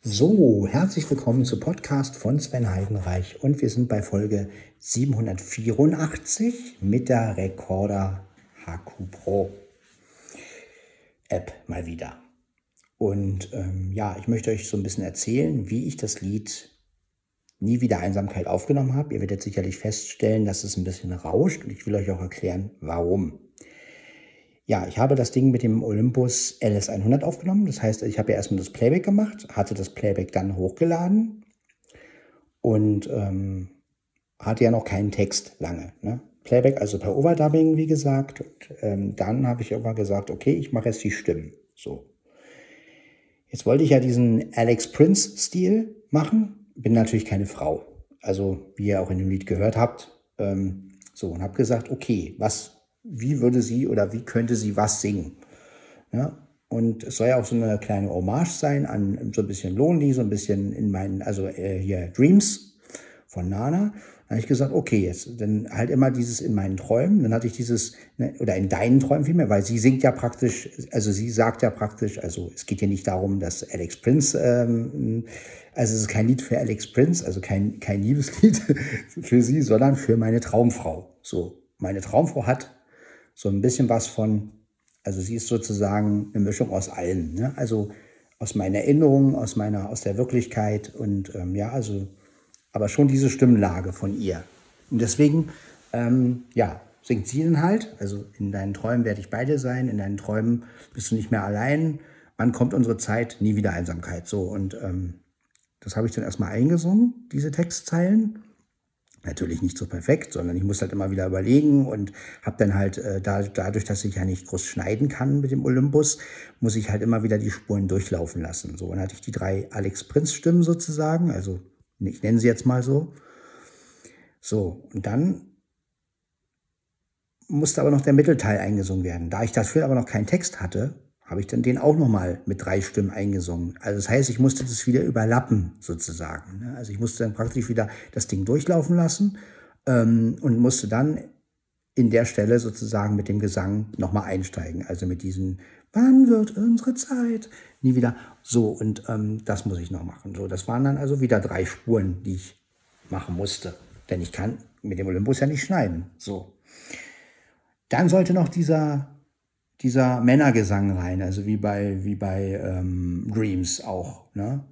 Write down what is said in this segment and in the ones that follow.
So, herzlich willkommen zu Podcast von Sven Heidenreich und wir sind bei Folge 784 mit der Recorder HQ Pro App mal wieder. Und ähm, ja, ich möchte euch so ein bisschen erzählen, wie ich das Lied Nie wieder Einsamkeit aufgenommen habe. Ihr werdet sicherlich feststellen, dass es ein bisschen rauscht und ich will euch auch erklären, warum. Ja, ich habe das Ding mit dem Olympus LS100 aufgenommen. Das heißt, ich habe ja erstmal das Playback gemacht, hatte das Playback dann hochgeladen und ähm, hatte ja noch keinen Text lange. Ne? Playback also per Overdubbing, wie gesagt. Und ähm, dann habe ich irgendwann gesagt, okay, ich mache jetzt die Stimmen. So. Jetzt wollte ich ja diesen Alex Prince-Stil machen. Bin natürlich keine Frau. Also, wie ihr auch in dem Lied gehört habt. Ähm, so, und habe gesagt, okay, was wie würde sie oder wie könnte sie was singen. Ja? Und es soll ja auch so eine kleine Hommage sein an so ein bisschen Lonely, so ein bisschen in meinen, also äh, hier Dreams von Nana. Da habe ich gesagt, okay, jetzt dann halt immer dieses in meinen Träumen. Dann hatte ich dieses, ne, oder in deinen Träumen vielmehr, weil sie singt ja praktisch, also sie sagt ja praktisch, also es geht ja nicht darum, dass Alex Prince, ähm, also es ist kein Lied für Alex Prince, also kein, kein Liebeslied für sie, sondern für meine Traumfrau. So, meine Traumfrau hat so ein bisschen was von, also sie ist sozusagen eine Mischung aus allen. Ne? Also aus meinen Erinnerungen, aus meiner, aus der Wirklichkeit und ähm, ja, also, aber schon diese Stimmlage von ihr. Und deswegen, ähm, ja, singt sie dann halt. Also in deinen Träumen werde ich bei dir sein, in deinen Träumen bist du nicht mehr allein. Wann kommt unsere Zeit? Nie wieder Einsamkeit. So, und ähm, das habe ich dann erstmal eingesungen, diese Textzeilen. Natürlich nicht so perfekt, sondern ich muss halt immer wieder überlegen und habe dann halt äh, da, dadurch, dass ich ja nicht groß schneiden kann mit dem Olympus, muss ich halt immer wieder die Spuren durchlaufen lassen. So, dann hatte ich die drei Alex Prinz Stimmen sozusagen, also ich nenne sie jetzt mal so. So, und dann musste aber noch der Mittelteil eingesungen werden. Da ich dafür aber noch keinen Text hatte, habe ich dann den auch nochmal mit drei Stimmen eingesungen. Also das heißt, ich musste das wieder überlappen sozusagen. Ne? Also ich musste dann praktisch wieder das Ding durchlaufen lassen ähm, und musste dann in der Stelle sozusagen mit dem Gesang nochmal einsteigen. Also mit diesem Wann wird unsere Zeit? Nie wieder. So, und ähm, das muss ich noch machen. So, das waren dann also wieder drei Spuren, die ich machen musste. Denn ich kann mit dem Olympus ja nicht schneiden. So. Dann sollte noch dieser dieser Männergesang rein, also wie bei, wie bei ähm, Dreams auch. Ne?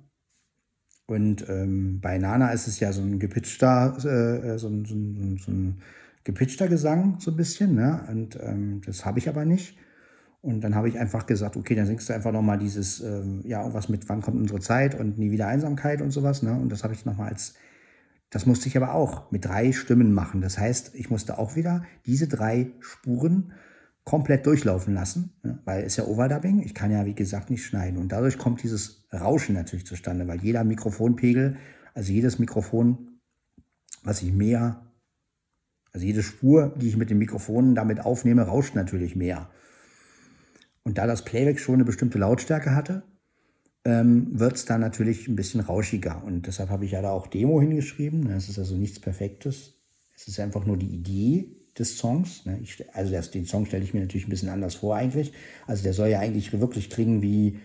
Und ähm, bei Nana ist es ja so ein gepitchter, äh, äh so, ein, so, so ein gepitchter Gesang, so ein bisschen. Ne? Und ähm, das habe ich aber nicht. Und dann habe ich einfach gesagt, okay, dann singst du einfach nochmal dieses, ähm, ja, irgendwas mit Wann kommt unsere Zeit und nie wieder Einsamkeit und sowas. Ne? Und das habe ich nochmal als, das musste ich aber auch mit drei Stimmen machen. Das heißt, ich musste auch wieder diese drei Spuren komplett durchlaufen lassen, ne? weil es ja Overdubbing. Ich kann ja, wie gesagt, nicht schneiden. Und dadurch kommt dieses Rauschen natürlich zustande, weil jeder Mikrofonpegel, also jedes Mikrofon, was ich mehr, also jede Spur, die ich mit den Mikrofonen damit aufnehme, rauscht natürlich mehr. Und da das Playback schon eine bestimmte Lautstärke hatte, ähm, wird es dann natürlich ein bisschen rauschiger. Und deshalb habe ich ja da auch Demo hingeschrieben. Es ist also nichts Perfektes. Es ist einfach nur die Idee, des Songs. Ne? Ich, also das, den Song stelle ich mir natürlich ein bisschen anders vor eigentlich. Also der soll ja eigentlich wirklich klingen wie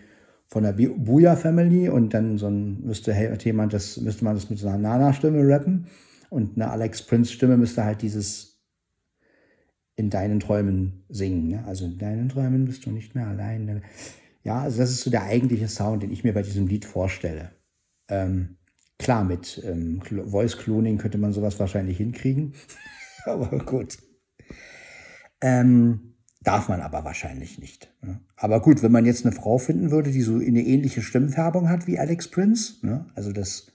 von der Booyah Family und dann so ein, müsste jemand das, müsste man das mit so einer Nana-Stimme rappen und eine Alex Prince-Stimme müsste halt dieses in deinen Träumen singen. Ne? Also in deinen Träumen bist du nicht mehr allein. Ja, also das ist so der eigentliche Sound, den ich mir bei diesem Lied vorstelle. Ähm, klar, mit ähm, Voice Cloning könnte man sowas wahrscheinlich hinkriegen. aber gut. Ähm, darf man aber wahrscheinlich nicht. Ne? Aber gut, wenn man jetzt eine Frau finden würde, die so eine ähnliche Stimmfärbung hat wie Alex Prince, ne? also dass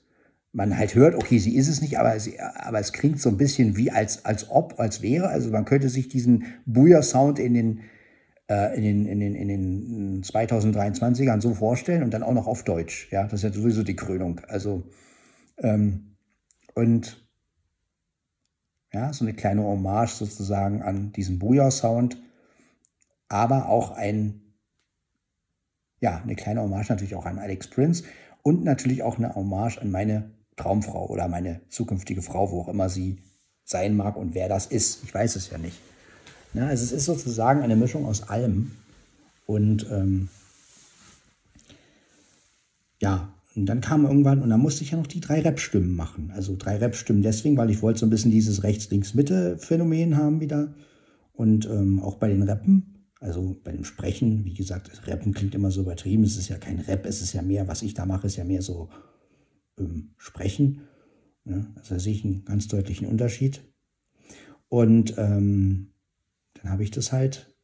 man halt hört, okay, sie ist es nicht, aber, sie, aber es klingt so ein bisschen wie als, als ob, als wäre. Also man könnte sich diesen Booyah-Sound in den, äh, in, den, in, den, in den 2023ern so vorstellen und dann auch noch auf Deutsch. Ja, das ist ja sowieso die Krönung. Also, ähm, und ja, so eine kleine Hommage sozusagen an diesen Booyah-Sound, aber auch ein, ja, eine kleine Hommage natürlich auch an Alex Prince und natürlich auch eine Hommage an meine Traumfrau oder meine zukünftige Frau, wo auch immer sie sein mag und wer das ist. Ich weiß es ja nicht. Ja, also es ist sozusagen eine Mischung aus allem. Und ähm, ja, und dann kam irgendwann, und dann musste ich ja noch die drei Rap-Stimmen machen. Also drei Rap-Stimmen deswegen, weil ich wollte so ein bisschen dieses Rechts-Links-Mitte-Phänomen haben wieder. Und ähm, auch bei den Rappen, also bei dem Sprechen, wie gesagt, Rappen klingt immer so übertrieben. Es ist ja kein Rap, es ist ja mehr, was ich da mache, ist ja mehr so ähm, Sprechen. Ja, also da sehe ich einen ganz deutlichen Unterschied. Und ähm, dann habe ich das halt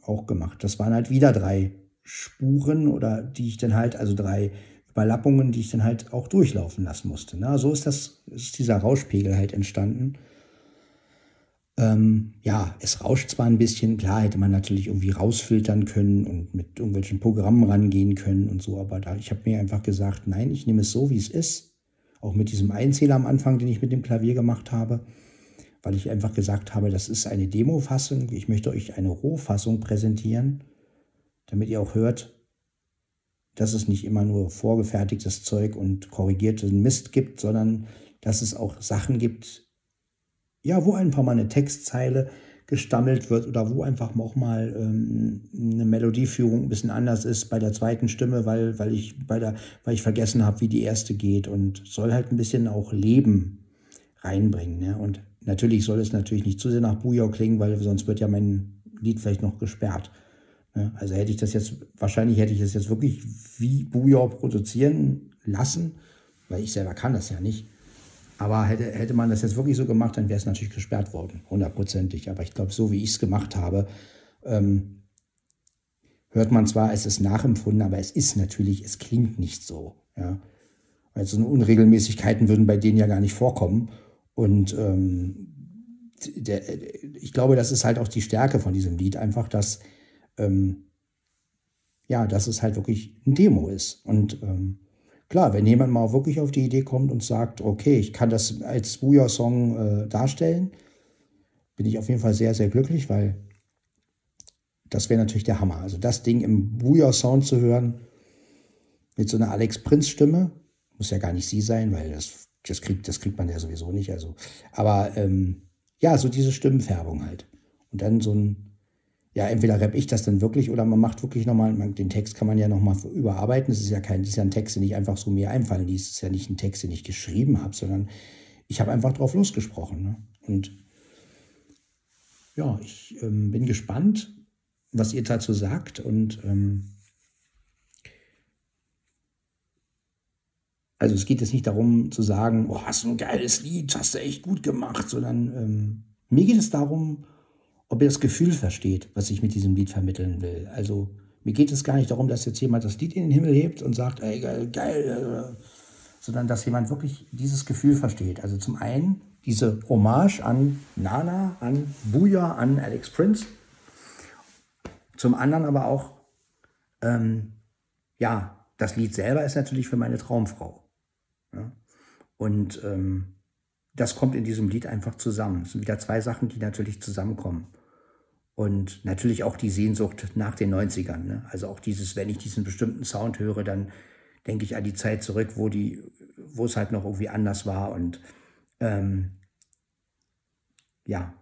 auch gemacht. Das waren halt wieder drei Spuren oder die ich dann halt, also drei Überlappungen, die ich dann halt auch durchlaufen lassen musste. Na, so ist das, ist dieser Rauschpegel halt entstanden. Ähm, ja, es rauscht zwar ein bisschen, klar hätte man natürlich irgendwie rausfiltern können und mit irgendwelchen Programmen rangehen können und so, aber da, ich habe mir einfach gesagt, nein, ich nehme es so, wie es ist. Auch mit diesem Einzähler am Anfang, den ich mit dem Klavier gemacht habe, weil ich einfach gesagt habe, das ist eine Demo-Fassung. Ich möchte euch eine Rohfassung präsentieren damit ihr auch hört, dass es nicht immer nur vorgefertigtes Zeug und korrigierten Mist gibt, sondern dass es auch Sachen gibt, ja, wo einfach mal eine Textzeile gestammelt wird oder wo einfach auch mal ähm, eine Melodieführung ein bisschen anders ist bei der zweiten Stimme, weil, weil, ich, bei der, weil ich vergessen habe, wie die erste geht und soll halt ein bisschen auch Leben reinbringen. Ne? Und natürlich soll es natürlich nicht zu sehr nach Bujau klingen, weil sonst wird ja mein Lied vielleicht noch gesperrt. Ja, also hätte ich das jetzt, wahrscheinlich hätte ich es jetzt wirklich wie Bujor produzieren lassen, weil ich selber kann das ja nicht. Aber hätte, hätte man das jetzt wirklich so gemacht, dann wäre es natürlich gesperrt worden, hundertprozentig. Aber ich glaube, so wie ich es gemacht habe, ähm, hört man zwar, es ist nachempfunden, aber es ist natürlich, es klingt nicht so. Ja? Weil so Unregelmäßigkeiten würden bei denen ja gar nicht vorkommen. Und ähm, der, ich glaube, das ist halt auch die Stärke von diesem Lied, einfach, dass ähm, ja, dass es halt wirklich ein Demo ist. Und ähm, klar, wenn jemand mal wirklich auf die Idee kommt und sagt, okay, ich kann das als Booyah-Song äh, darstellen, bin ich auf jeden Fall sehr, sehr glücklich, weil das wäre natürlich der Hammer. Also das Ding im Booyah-Sound zu hören, mit so einer Alex Prinz-Stimme, muss ja gar nicht sie sein, weil das, das, kriegt, das kriegt man ja sowieso nicht. Also, aber ähm, ja, so diese Stimmenfärbung halt. Und dann so ein ja, entweder rapp ich das dann wirklich oder man macht wirklich nochmal, den Text kann man ja nochmal überarbeiten. Das ist ja kein, das ist ja ein Text, den ich einfach so mir einfallen ließ. Das ist ja nicht ein Text, den ich geschrieben habe, sondern ich habe einfach drauf losgesprochen. Ne? Und ja, ich ähm, bin gespannt, was ihr dazu sagt und ähm, also es geht jetzt nicht darum zu sagen, oh, hast du ein geiles Lied, hast du echt gut gemacht, sondern ähm, mir geht es darum, ob ihr das Gefühl versteht, was ich mit diesem Lied vermitteln will. Also mir geht es gar nicht darum, dass jetzt jemand das Lied in den Himmel hebt und sagt, ey, geil, geil, sondern dass jemand wirklich dieses Gefühl versteht. Also zum einen diese Hommage an Nana, an Booyah, an Alex Prince. Zum anderen aber auch, ähm, ja, das Lied selber ist natürlich für meine Traumfrau. Ja? Und ähm, das kommt in diesem Lied einfach zusammen. Es sind wieder zwei Sachen, die natürlich zusammenkommen. Und natürlich auch die Sehnsucht nach den 90ern. Ne? Also auch dieses, wenn ich diesen bestimmten Sound höre, dann denke ich an die Zeit zurück, wo, die, wo es halt noch irgendwie anders war. Und ähm, ja,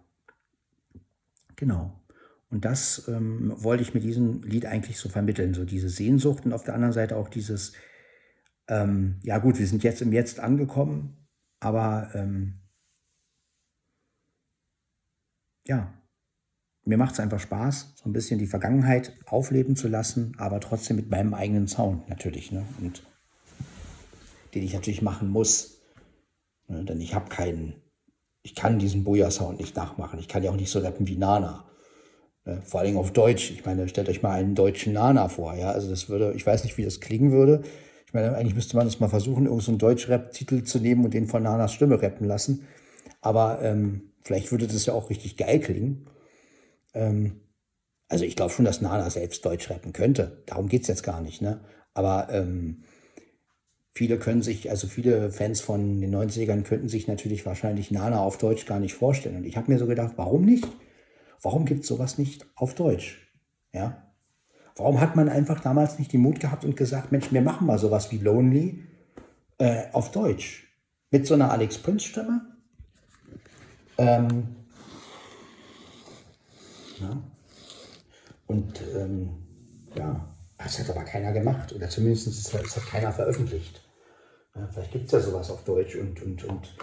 genau. Und das ähm, wollte ich mit diesem Lied eigentlich so vermitteln. So diese Sehnsucht und auf der anderen Seite auch dieses, ähm, ja gut, wir sind jetzt im Jetzt angekommen, aber ähm, ja, mir macht es einfach Spaß, so ein bisschen die Vergangenheit aufleben zu lassen, aber trotzdem mit meinem eigenen Sound natürlich. Ne? Und den ich natürlich machen muss. Ne? Denn ich habe keinen, ich kann diesen Boja-Sound nicht nachmachen. Ich kann ja auch nicht so rappen wie Nana. Ne? Vor allem auf Deutsch. Ich meine, stellt euch mal einen deutschen Nana vor. Ja? Also das würde, ich weiß nicht, wie das klingen würde. Ich meine, eigentlich müsste man das mal versuchen, irgendeinen so Deutsch-Rap-Titel zu nehmen und den von Nanas Stimme rappen lassen. Aber ähm, vielleicht würde das ja auch richtig geil klingen. Ähm, also ich glaube schon, dass Nana selbst Deutsch rappen könnte. Darum geht es jetzt gar nicht. Ne? Aber ähm, viele können sich, also viele Fans von den 90ern könnten sich natürlich wahrscheinlich Nana auf Deutsch gar nicht vorstellen. Und ich habe mir so gedacht, warum nicht? Warum gibt es sowas nicht auf Deutsch? Ja? Warum hat man einfach damals nicht den Mut gehabt und gesagt, Mensch, wir machen mal sowas wie Lonely äh, auf Deutsch? Mit so einer Alex Prince-Stimme? Ähm, ja. Und ähm, ja, Das hat aber keiner gemacht oder zumindest ist, das hat keiner veröffentlicht. Ja, vielleicht gibt es ja sowas auf Deutsch und, und, und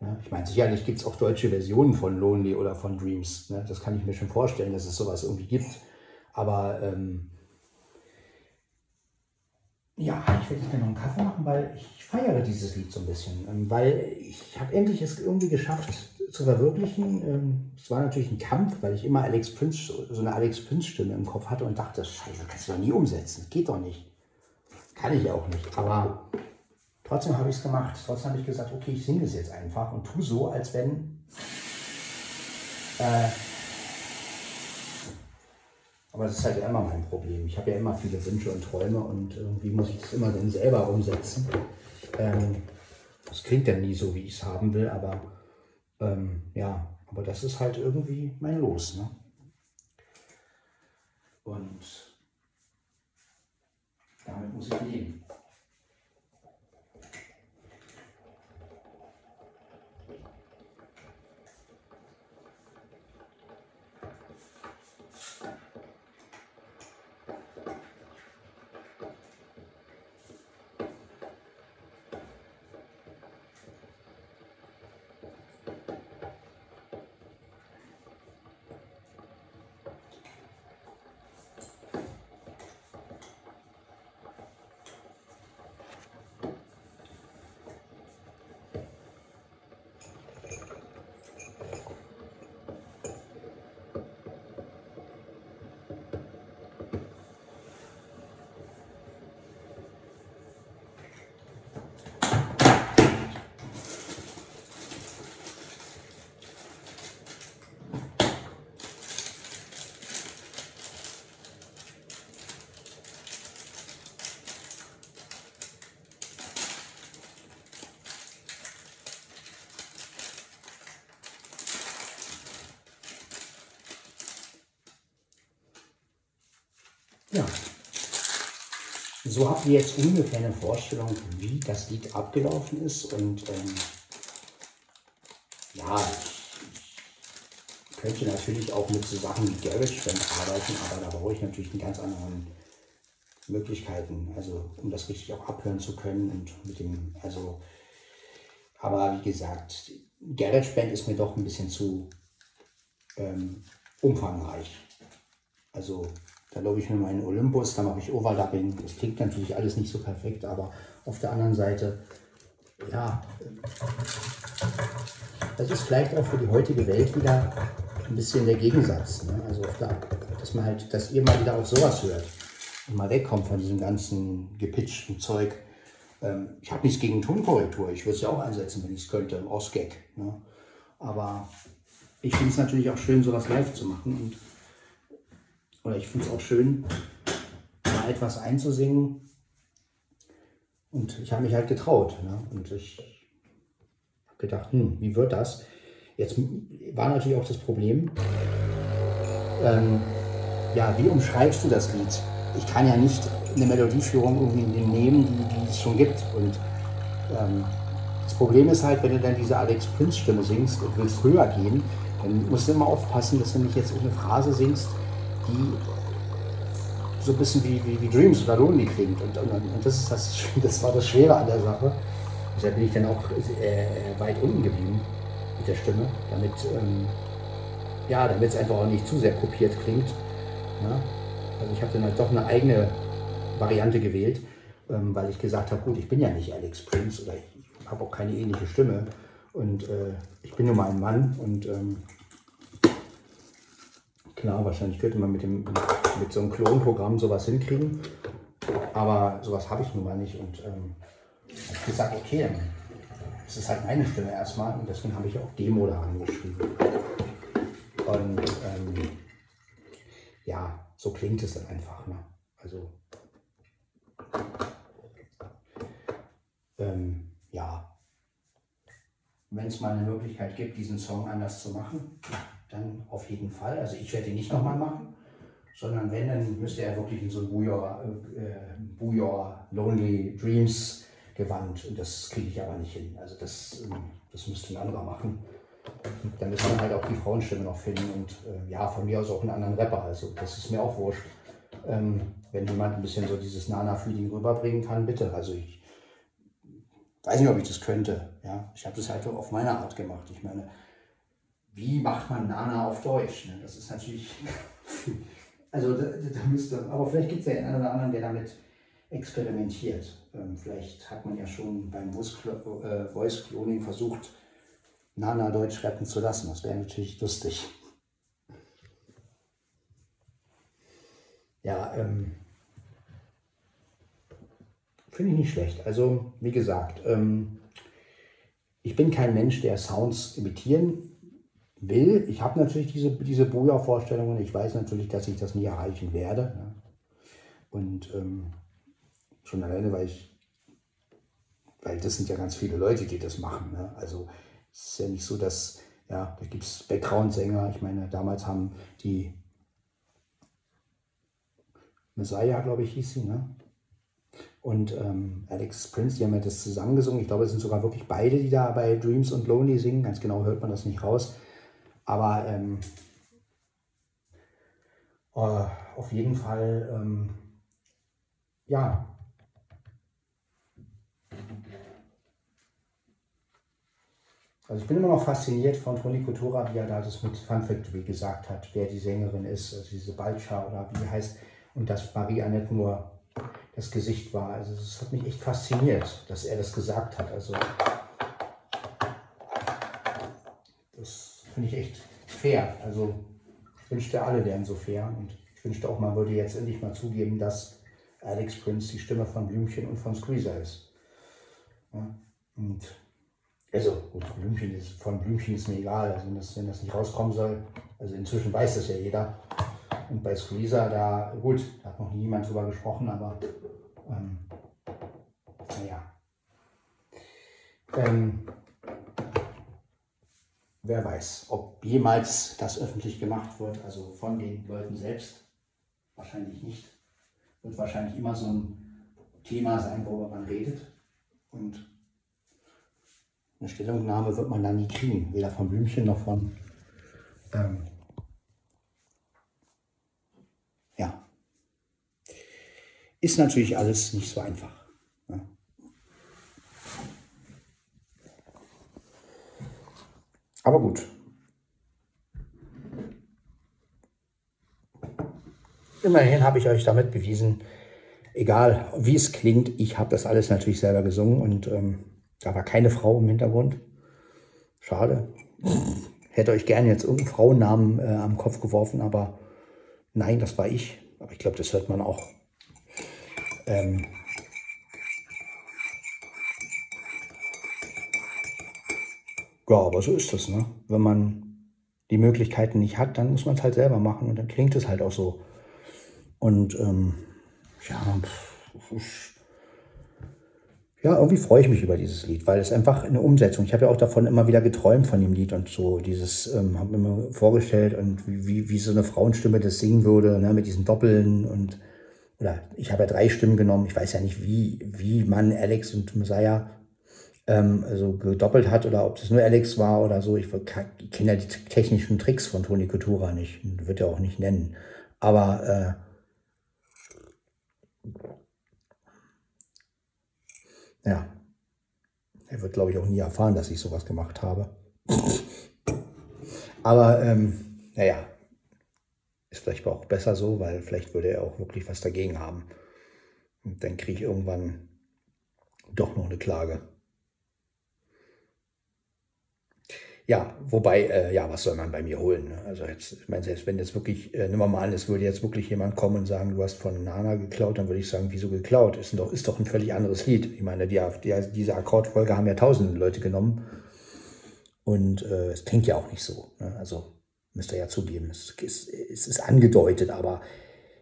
ja, ich meine, sicherlich gibt es auch deutsche Versionen von Lonely oder von Dreams. Ne? Das kann ich mir schon vorstellen, dass es sowas irgendwie gibt. Aber ähm, ja, ich werde mir noch einen Kaffee machen, weil ich feiere dieses Lied so ein bisschen. Ähm, weil ich habe endlich es irgendwie geschafft zu verwirklichen. Ähm, es war natürlich ein Kampf, weil ich immer Alex Prince, so eine Alex Prince-Stimme im Kopf hatte und dachte, Scheiße, kannst du doch nie umsetzen. Geht doch nicht. Kann ich auch nicht. Aber trotzdem habe ich es gemacht. Trotzdem habe ich gesagt, okay, ich singe es jetzt einfach und tu so, als wenn. Äh, aber das ist halt immer mein Problem. Ich habe ja immer viele Wünsche und Träume und irgendwie muss ich das immer dann selber umsetzen. Ähm, das klingt dann nie so, wie ich es haben will, aber ähm, ja, aber das ist halt irgendwie mein Los. Ne? Und damit muss ich leben. Ja. So habt ihr jetzt ungefähr eine Vorstellung, wie das Lied abgelaufen ist. Und ähm, ja, ich könnte natürlich auch mit so Sachen wie GarageBand arbeiten, aber da brauche ich natürlich einen ganz anderen Möglichkeiten, also um das richtig auch abhören zu können und mit dem, also, aber wie gesagt, GarageBand ist mir doch ein bisschen zu ähm, umfangreich. Also da lobe ich mir meinen Olympus, da mache ich Overlapping. Das klingt natürlich alles nicht so perfekt, aber auf der anderen Seite, ja, das ist vielleicht auch für die heutige Welt wieder ein bisschen der Gegensatz. Ne? Also, da, dass man halt, dass ihr mal wieder auch sowas hört und mal wegkommt von diesem ganzen gepitchten Zeug. Ähm, ich habe nichts gegen Tonkorrektur, ich würde es ja auch einsetzen, wenn ich es könnte, aus Gag. Ne? Aber ich finde es natürlich auch schön, sowas live zu machen und oder ich finde es auch schön, mal etwas einzusingen. Und ich habe mich halt getraut. Ne? Und ich habe gedacht, hm, wie wird das? Jetzt war natürlich auch das Problem, ähm, ja, wie umschreibst du das Lied? Ich kann ja nicht eine Melodieführung irgendwie nehmen, die, die es schon gibt. Und ähm, das Problem ist halt, wenn du dann diese Alex Prince-Stimme singst und willst höher gehen, dann musst du immer aufpassen, dass du nicht jetzt eine Phrase singst, die so ein bisschen wie, wie, wie Dreams oder Lonely klingt. Und, und, und das, ist das, das war das Schwere an der Sache. Deshalb bin ich dann auch äh, weit unten geblieben mit der Stimme, damit ähm, ja, damit es einfach auch nicht zu sehr kopiert klingt. Ja? Also ich habe dann halt doch eine eigene Variante gewählt, ähm, weil ich gesagt habe, gut, ich bin ja nicht Alex Prince oder ich habe auch keine ähnliche Stimme und äh, ich bin nur mal ein Mann und ähm, Klar, wahrscheinlich könnte man mit, dem, mit so einem Klonprogramm sowas hinkriegen. Aber sowas habe ich nun mal nicht. Und ähm, habe gesagt, okay, dann ist es halt meine Stimme erstmal. Und deswegen habe ich auch Demo da angeschrieben. Und ähm, ja, so klingt es dann einfach. Ne? Also, ähm, ja, wenn es mal eine Möglichkeit gibt, diesen Song anders zu machen, dann auf jeden Fall. Also ich werde ihn nicht nochmal machen, sondern wenn, dann müsste er wirklich in so ein Bujor, äh, Bujor Lonely Dreams Gewand. Und das kriege ich aber nicht hin. Also das, ähm, das müsste ein anderer machen. Dann müssen wir halt auch die Frauenstimme noch finden und äh, ja, von mir aus auch einen anderen Rapper. Also das ist mir auch wurscht. ähm, wenn jemand ein bisschen so dieses Nana-Feeling rüberbringen kann, bitte. Also ich weiß nicht, ob ich das könnte. Ja? Ich habe das halt auf meine Art gemacht. Ich meine, wie macht man Nana auf Deutsch? Ne? Das ist natürlich, also da, da müsste, aber vielleicht gibt es ja einen oder anderen, der damit experimentiert. Ähm, vielleicht hat man ja schon beim äh, Voice Cloning versucht, Nana Deutsch retten zu lassen. Das wäre natürlich lustig. Ja, ähm, finde ich nicht schlecht. Also, wie gesagt, ähm, ich bin kein Mensch, der Sounds imitieren will. Ich habe natürlich diese, diese Boja-Vorstellungen. Ich weiß natürlich, dass ich das nie erreichen werde. Ja. Und ähm, schon alleine, weil ich, weil das sind ja ganz viele Leute, die das machen. Ne? Also es ist ja nicht so, dass, ja, da gibt es Background-Sänger. Ich meine, damals haben die Messiah, glaube ich, hieß sie, ne? Und ähm, Alex Prince, die haben ja das zusammengesungen. Ich glaube, es sind sogar wirklich beide, die da bei Dreams und Lonely singen. Ganz genau hört man das nicht raus. Aber ähm, äh, auf jeden Fall, ähm, ja. Also ich bin immer noch fasziniert von Toni Kotura, wie er da das mit Fun Factory gesagt hat, wer die Sängerin ist, also diese Balcha oder wie heißt, und dass Marie-Annette nur das Gesicht war. Also es hat mich echt fasziniert, dass er das gesagt hat. Also das finde ich echt fair. Also ich wünschte, alle wären so fair und ich wünschte auch, man würde jetzt endlich mal zugeben, dass Alex Prince die Stimme von Blümchen und von Squeezer ist. Ja, und also gut, Blümchen ist, von Blümchen ist mir egal, also wenn das, wenn das nicht rauskommen soll. Also inzwischen weiß das ja jeder. Und bei Squeezer, da, gut, da hat noch niemand drüber gesprochen, aber ähm, naja. Ähm, wer weiß, ob jemals das öffentlich gemacht wird, also von den Leuten selbst. Wahrscheinlich nicht. Wird wahrscheinlich immer so ein Thema sein, worüber man redet. Und eine Stellungnahme wird man dann nie kriegen, weder von Blümchen noch von ähm, ist natürlich alles nicht so einfach. Ja. Aber gut. Immerhin habe ich euch damit bewiesen, egal wie es klingt, ich habe das alles natürlich selber gesungen und ähm, da war keine Frau im Hintergrund. Schade. Hätte euch gerne jetzt irgendeinen Frauennamen äh, am Kopf geworfen, aber nein, das war ich. Aber ich glaube, das hört man auch ähm, ja, aber so ist das, ne? Wenn man die Möglichkeiten nicht hat, dann muss man es halt selber machen und dann klingt es halt auch so. Und ähm, ja, ja, irgendwie freue ich mich über dieses Lied, weil es einfach eine Umsetzung. Ich habe ja auch davon immer wieder geträumt von dem Lied und so dieses, ähm, habe mir immer vorgestellt und wie, wie so eine Frauenstimme das singen würde, ne, mit diesen Doppeln und oder ich habe ja drei Stimmen genommen, ich weiß ja nicht, wie, wie man Alex und Messiah ähm, also gedoppelt hat oder ob das nur Alex war oder so. Ich, ich kenne ja die technischen Tricks von Toni Coutura nicht, wird er auch nicht nennen. Aber äh, ja, er wird, glaube ich, auch nie erfahren, dass ich sowas gemacht habe. Aber ähm, naja, ist vielleicht auch besser so, weil vielleicht würde er auch wirklich was dagegen haben. Und dann kriege ich irgendwann doch noch eine Klage. Ja, wobei, äh, ja, was soll man bei mir holen? Ne? Also jetzt, ich meine, selbst wenn jetzt wirklich, äh, nimm mal an, es würde jetzt wirklich jemand kommen und sagen, du hast von Nana geklaut, dann würde ich sagen, wieso geklaut? Ist doch, ist doch ein völlig anderes Lied. Ich meine, die, die, diese Akkordfolge haben ja tausende Leute genommen. Und äh, es klingt ja auch nicht so. Ne? Also müsst ihr ja zugeben. Es ist, es ist angedeutet, aber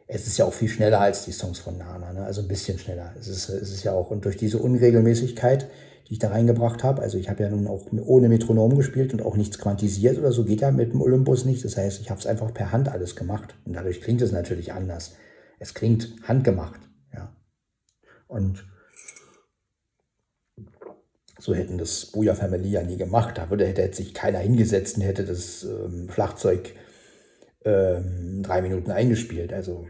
es ist ja auch viel schneller als die Songs von Nana, ne? also ein bisschen schneller. Es ist, es ist ja auch, und durch diese Unregelmäßigkeit, die ich da reingebracht habe, also ich habe ja nun auch ohne Metronom gespielt und auch nichts quantisiert oder so, geht ja mit dem Olympus nicht. Das heißt, ich habe es einfach per Hand alles gemacht und dadurch klingt es natürlich anders. Es klingt handgemacht, ja. Und so hätten das Booyah Family ja nie gemacht. Da würde, hätte sich keiner hingesetzt und hätte das ähm, Schlagzeug ähm, drei Minuten eingespielt. Also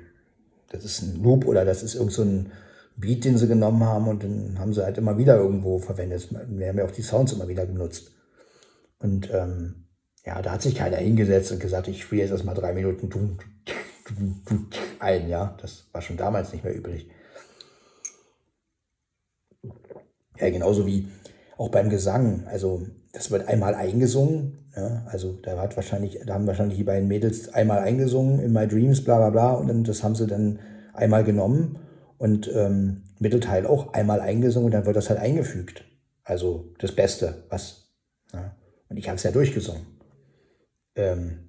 das ist ein Loop oder das ist irgend so ein Beat, den sie genommen haben und den haben sie halt immer wieder irgendwo verwendet. Wir haben ja auch die Sounds immer wieder genutzt. Und ähm, ja, da hat sich keiner hingesetzt und gesagt, ich spiele jetzt erstmal drei Minuten ein, ja. Das war schon damals nicht mehr üblich. Ja, genauso wie auch beim Gesang. Also das wird einmal eingesungen. Ja, also da hat wahrscheinlich, da haben wahrscheinlich die beiden Mädels einmal eingesungen in My Dreams, bla bla bla. Und dann, das haben sie dann einmal genommen und ähm, Mittelteil auch einmal eingesungen und dann wird das halt eingefügt. Also das Beste, was. Ja. Und ich habe es ja durchgesungen. Ähm,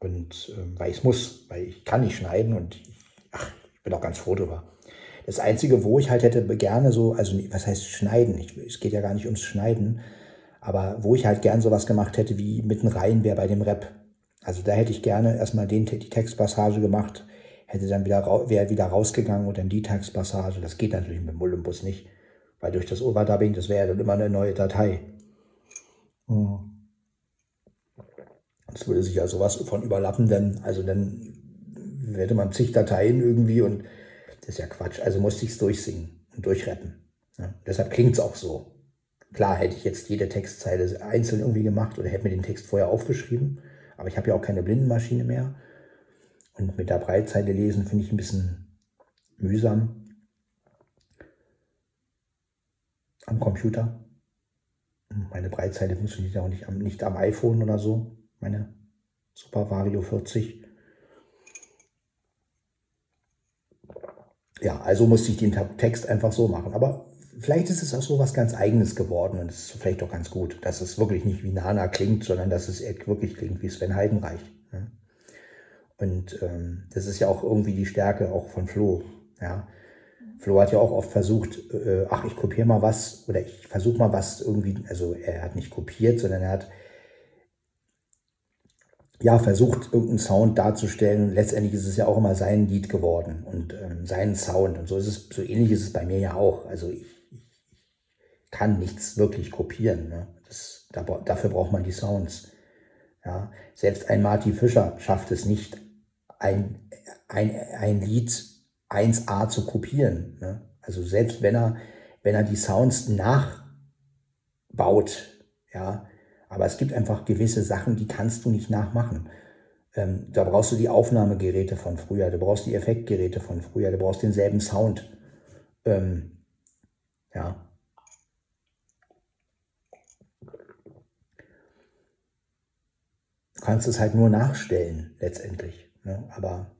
und ähm, weil ich es muss, weil ich kann nicht schneiden und ich, ach, ich bin auch ganz froh drüber. Das Einzige, wo ich halt hätte gerne so, also was heißt schneiden? Ich, es geht ja gar nicht ums Schneiden, aber wo ich halt gern sowas gemacht hätte, wie mitten rein wäre bei dem Rap. Also da hätte ich gerne erstmal den, die Textpassage gemacht, hätte dann wieder, wäre wieder rausgegangen und dann die Textpassage. Das geht natürlich mit dem Olympus nicht, weil durch das Overdubbing, das wäre dann immer eine neue Datei. Mhm. Das würde sich ja sowas von überlappen, denn also dann hätte man zig Dateien irgendwie und das ist ja Quatsch. Also musste ich es durchsingen und durchretten. Ja, deshalb klingt es auch so. Klar hätte ich jetzt jede Textzeile einzeln irgendwie gemacht oder hätte mir den Text vorher aufgeschrieben, aber ich habe ja auch keine Blindenmaschine mehr. Und mit der Breitzeile lesen finde ich ein bisschen mühsam am Computer. Meine Breitzeile funktioniert ja auch nicht am, nicht am iPhone oder so meine Super Vario 40. Ja, also musste ich den Text einfach so machen. Aber vielleicht ist es auch so was ganz Eigenes geworden und es ist vielleicht auch ganz gut, dass es wirklich nicht wie Nana klingt, sondern dass es wirklich klingt wie Sven Heidenreich. Und ähm, das ist ja auch irgendwie die Stärke auch von Flo. Ja? Flo hat ja auch oft versucht, äh, ach, ich kopiere mal was oder ich versuche mal was irgendwie, also er hat nicht kopiert, sondern er hat ja, versucht, irgendeinen Sound darzustellen. Letztendlich ist es ja auch immer sein Lied geworden und ähm, sein Sound. Und so ist es, so ähnlich ist es bei mir ja auch. Also ich, ich kann nichts wirklich kopieren. Ne? Das, da, dafür braucht man die Sounds. Ja? Selbst ein Marty Fischer schafft es nicht, ein, ein, ein Lied 1A zu kopieren. Ne? Also selbst wenn er, wenn er die Sounds nachbaut, ja, aber es gibt einfach gewisse Sachen, die kannst du nicht nachmachen. Ähm, da brauchst du die Aufnahmegeräte von früher, du brauchst die Effektgeräte von früher, du brauchst denselben Sound. Ähm, ja. Du kannst es halt nur nachstellen, letztendlich. Ne? Aber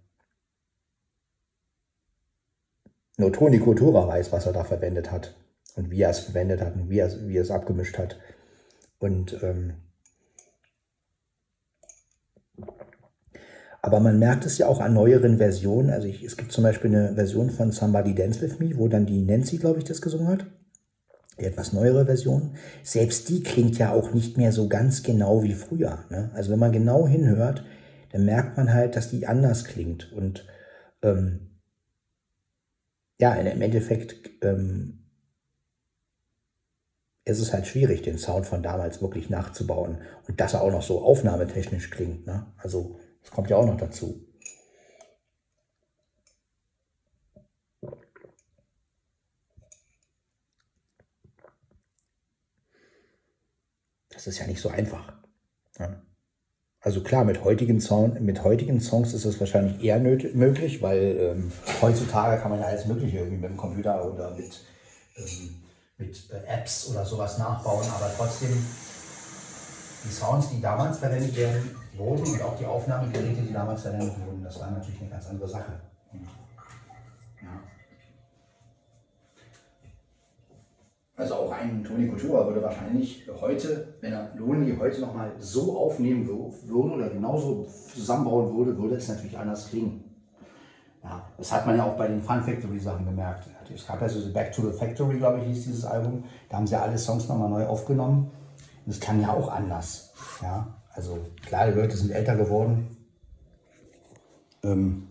nur Toni Kultura weiß, was er da verwendet hat und wie er es verwendet hat und wie er, wie er es abgemischt hat. Und ähm, aber man merkt es ja auch an neueren Versionen. Also ich, es gibt zum Beispiel eine Version von Somebody Dance With Me, wo dann die Nancy, glaube ich, das gesungen hat. Die etwas neuere Version. Selbst die klingt ja auch nicht mehr so ganz genau wie früher. Ne? Also wenn man genau hinhört, dann merkt man halt, dass die anders klingt. Und ähm, ja, im Endeffekt ähm, ist es halt schwierig, den Sound von damals wirklich nachzubauen und dass er auch noch so aufnahmetechnisch klingt. Ne? Also das kommt ja auch noch dazu. Das ist ja nicht so einfach. Ne? Also klar, mit heutigen, Sound, mit heutigen Songs ist es wahrscheinlich eher möglich, weil ähm, heutzutage kann man ja alles Mögliche irgendwie mit dem Computer oder mit ähm, mit äh, Apps oder sowas nachbauen, aber trotzdem die Sounds, die damals verwendet werden, wurden und auch die Aufnahmegeräte, die damals verwendet wurden, das war natürlich eine ganz andere Sache. Ja. Also auch ein Toni Kultura würde wahrscheinlich heute, wenn er Loni heute nochmal so aufnehmen würde oder genauso zusammenbauen würde, würde es natürlich anders klingen. Ja, das hat man ja auch bei den Fun Factory Sachen gemerkt. Es gab ja so Back to the Factory, glaube ich, hieß dieses Album. Da haben sie alle Songs nochmal neu aufgenommen. Das klang ja auch anders. Ja, also klar, die Leute sind älter geworden. Ähm,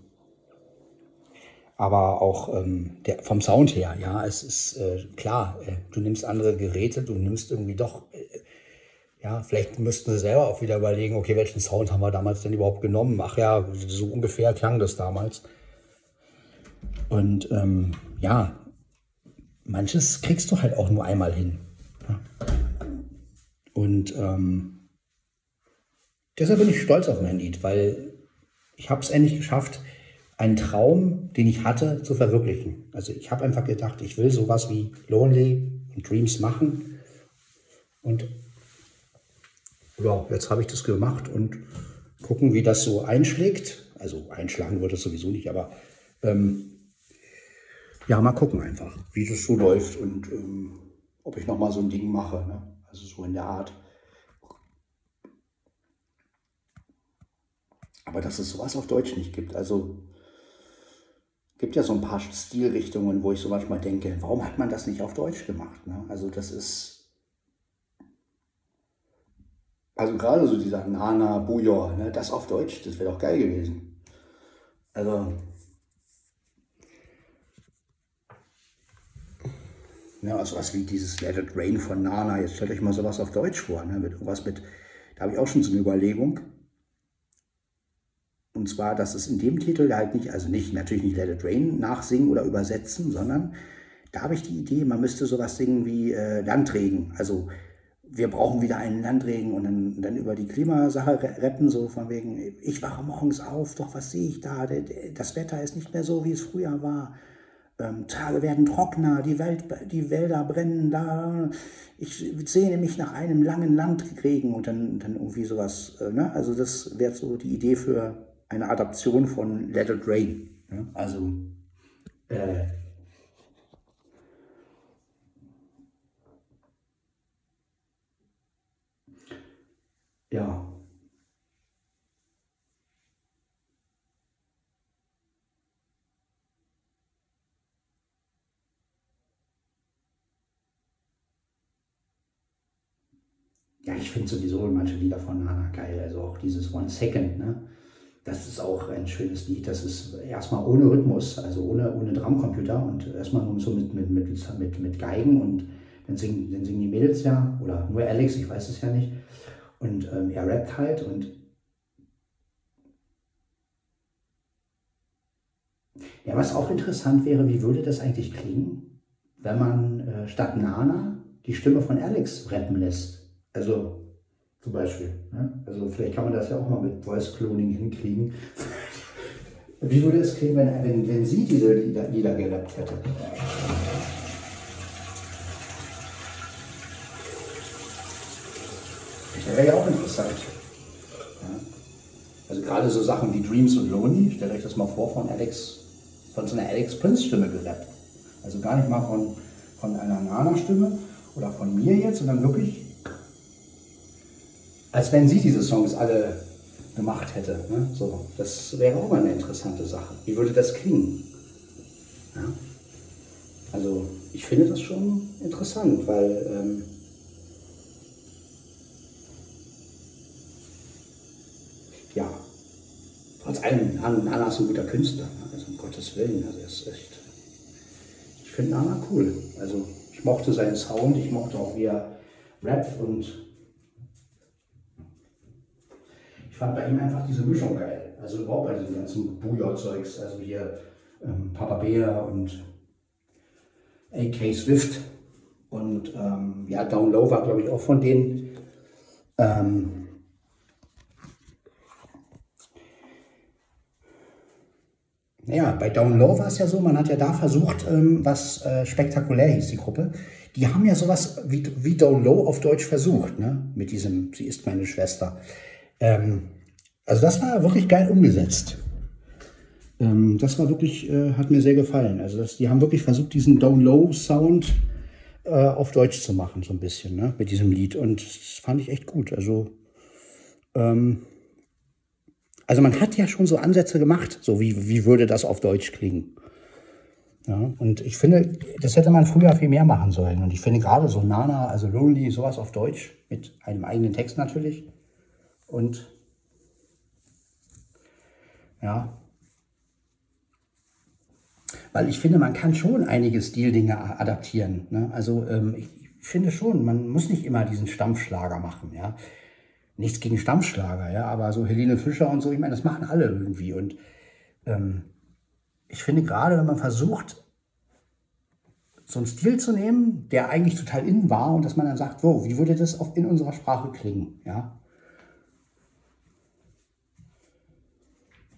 aber auch ähm, der, vom Sound her, ja, es ist äh, klar, äh, du nimmst andere Geräte, du nimmst irgendwie doch, äh, ja, vielleicht müssten sie selber auch wieder überlegen, okay, welchen Sound haben wir damals denn überhaupt genommen? Ach ja, so ungefähr klang das damals. Und ähm, ja, manches kriegst du halt auch nur einmal hin. Und ähm, deshalb bin ich stolz auf mein Lied, weil ich habe es endlich geschafft, einen Traum, den ich hatte, zu verwirklichen. Also ich habe einfach gedacht, ich will sowas wie Lonely und Dreams machen. Und ja, jetzt habe ich das gemacht und gucken, wie das so einschlägt. Also einschlagen wird es sowieso nicht, aber ähm, ja, mal gucken einfach, wie das so läuft und ähm, ob ich nochmal so ein Ding mache. Ne? Also so in der Art. Aber dass es sowas auf Deutsch nicht gibt. Also gibt ja so ein paar Stilrichtungen, wo ich so manchmal denke, warum hat man das nicht auf Deutsch gemacht? Ne? Also das ist, also gerade so dieser Nana Bujor, ne, das auf Deutsch, das wäre doch geil gewesen. Also, ja, also was wie dieses Let It Rain von Nana, jetzt stellt euch mal sowas auf Deutsch vor, ne, mit irgendwas mit, da habe ich auch schon so eine Überlegung. Und zwar, dass es in dem Titel halt nicht, also nicht, natürlich nicht Let It Rain nachsingen oder übersetzen, sondern da habe ich die Idee, man müsste sowas singen wie äh, Landregen. Also wir brauchen wieder einen Landregen und dann, dann über die Klimasache retten, so von wegen, ich wache morgens auf, doch was sehe ich da? Das Wetter ist nicht mehr so, wie es früher war. Ähm, Tage werden trockener, die, Welt, die Wälder brennen da. Ich sehne mich nach einem langen Landregen und dann, dann irgendwie sowas. Äh, ne? Also das wäre so die Idee für eine Adaption von Let It Rain. Ne? Also äh, ja. Ja, ich finde sowieso manche Lieder von Nana geil, also auch dieses One Second, ne? Das ist auch ein schönes Lied. Das ist erstmal ohne Rhythmus, also ohne, ohne Drumcomputer und erstmal nur so mit, mit, mit, mit, mit Geigen und dann singen, dann singen die Mädels ja, oder nur Alex, ich weiß es ja nicht. Und ähm, er rappt halt und ja, was auch interessant wäre, wie würde das eigentlich klingen, wenn man äh, statt Nana die Stimme von Alex rappen lässt? Also zum Beispiel. Ne? Also vielleicht kann man das ja auch mal mit Voice Cloning hinkriegen. Wie würde es klingen, wenn, wenn, wenn sie diese Lieder, gerappt hätte? Das wäre ja auch interessant. Ja? Also gerade so Sachen wie Dreams und Lonely, stellt euch das mal vor, von Alex, von so einer Alex Prince Stimme gerappt. Also gar nicht mal von, von einer Nana Stimme oder von mir jetzt, sondern wirklich als wenn sie diese Songs alle gemacht hätte. Ne? So, das wäre auch mal eine interessante Sache. Wie würde das klingen? Ja? Also ich finde das schon interessant, weil ähm, ja, trotz allem, Nana ist ein guter Künstler, ne? also um Gottes Willen, also er ist echt, ich finde Nana cool. Also ich mochte seinen Sound, ich mochte auch wie er rappt und ich fand bei ihm einfach diese Mischung geil. Also überhaupt bei diesem ganzen Bouillon-Zeugs, also hier ähm, Papa Bär und AK Swift und ähm, ja, Down Low war glaube ich auch von denen. Ähm, Naja, bei Down Low war es ja so, man hat ja da versucht, ähm, was äh, spektakulär hieß, die Gruppe. Die haben ja sowas wie, wie Down Low auf Deutsch versucht, ne? mit diesem Sie ist meine Schwester. Ähm, also das war wirklich geil umgesetzt. Ähm, das war wirklich, äh, hat mir sehr gefallen. Also das, die haben wirklich versucht, diesen Down-Low-Sound äh, auf Deutsch zu machen, so ein bisschen, ne? mit diesem Lied. Und das fand ich echt gut. Also, ähm, also man hat ja schon so Ansätze gemacht, so wie, wie würde das auf Deutsch klingen. Ja, und ich finde, das hätte man früher viel mehr machen sollen. Und ich finde gerade so Nana, also Lonely, sowas auf Deutsch, mit einem eigenen Text natürlich, und ja, weil ich finde, man kann schon einige Stildinge adaptieren. Ne? Also ähm, ich finde schon, man muss nicht immer diesen Stampfschlager machen. Ja? Nichts gegen Stampfschlager, ja, aber so Helene Fischer und so, ich meine, das machen alle irgendwie. Und ähm, ich finde gerade, wenn man versucht, so einen Stil zu nehmen, der eigentlich total innen war und dass man dann sagt, wo, wie würde das in unserer Sprache klingen, ja?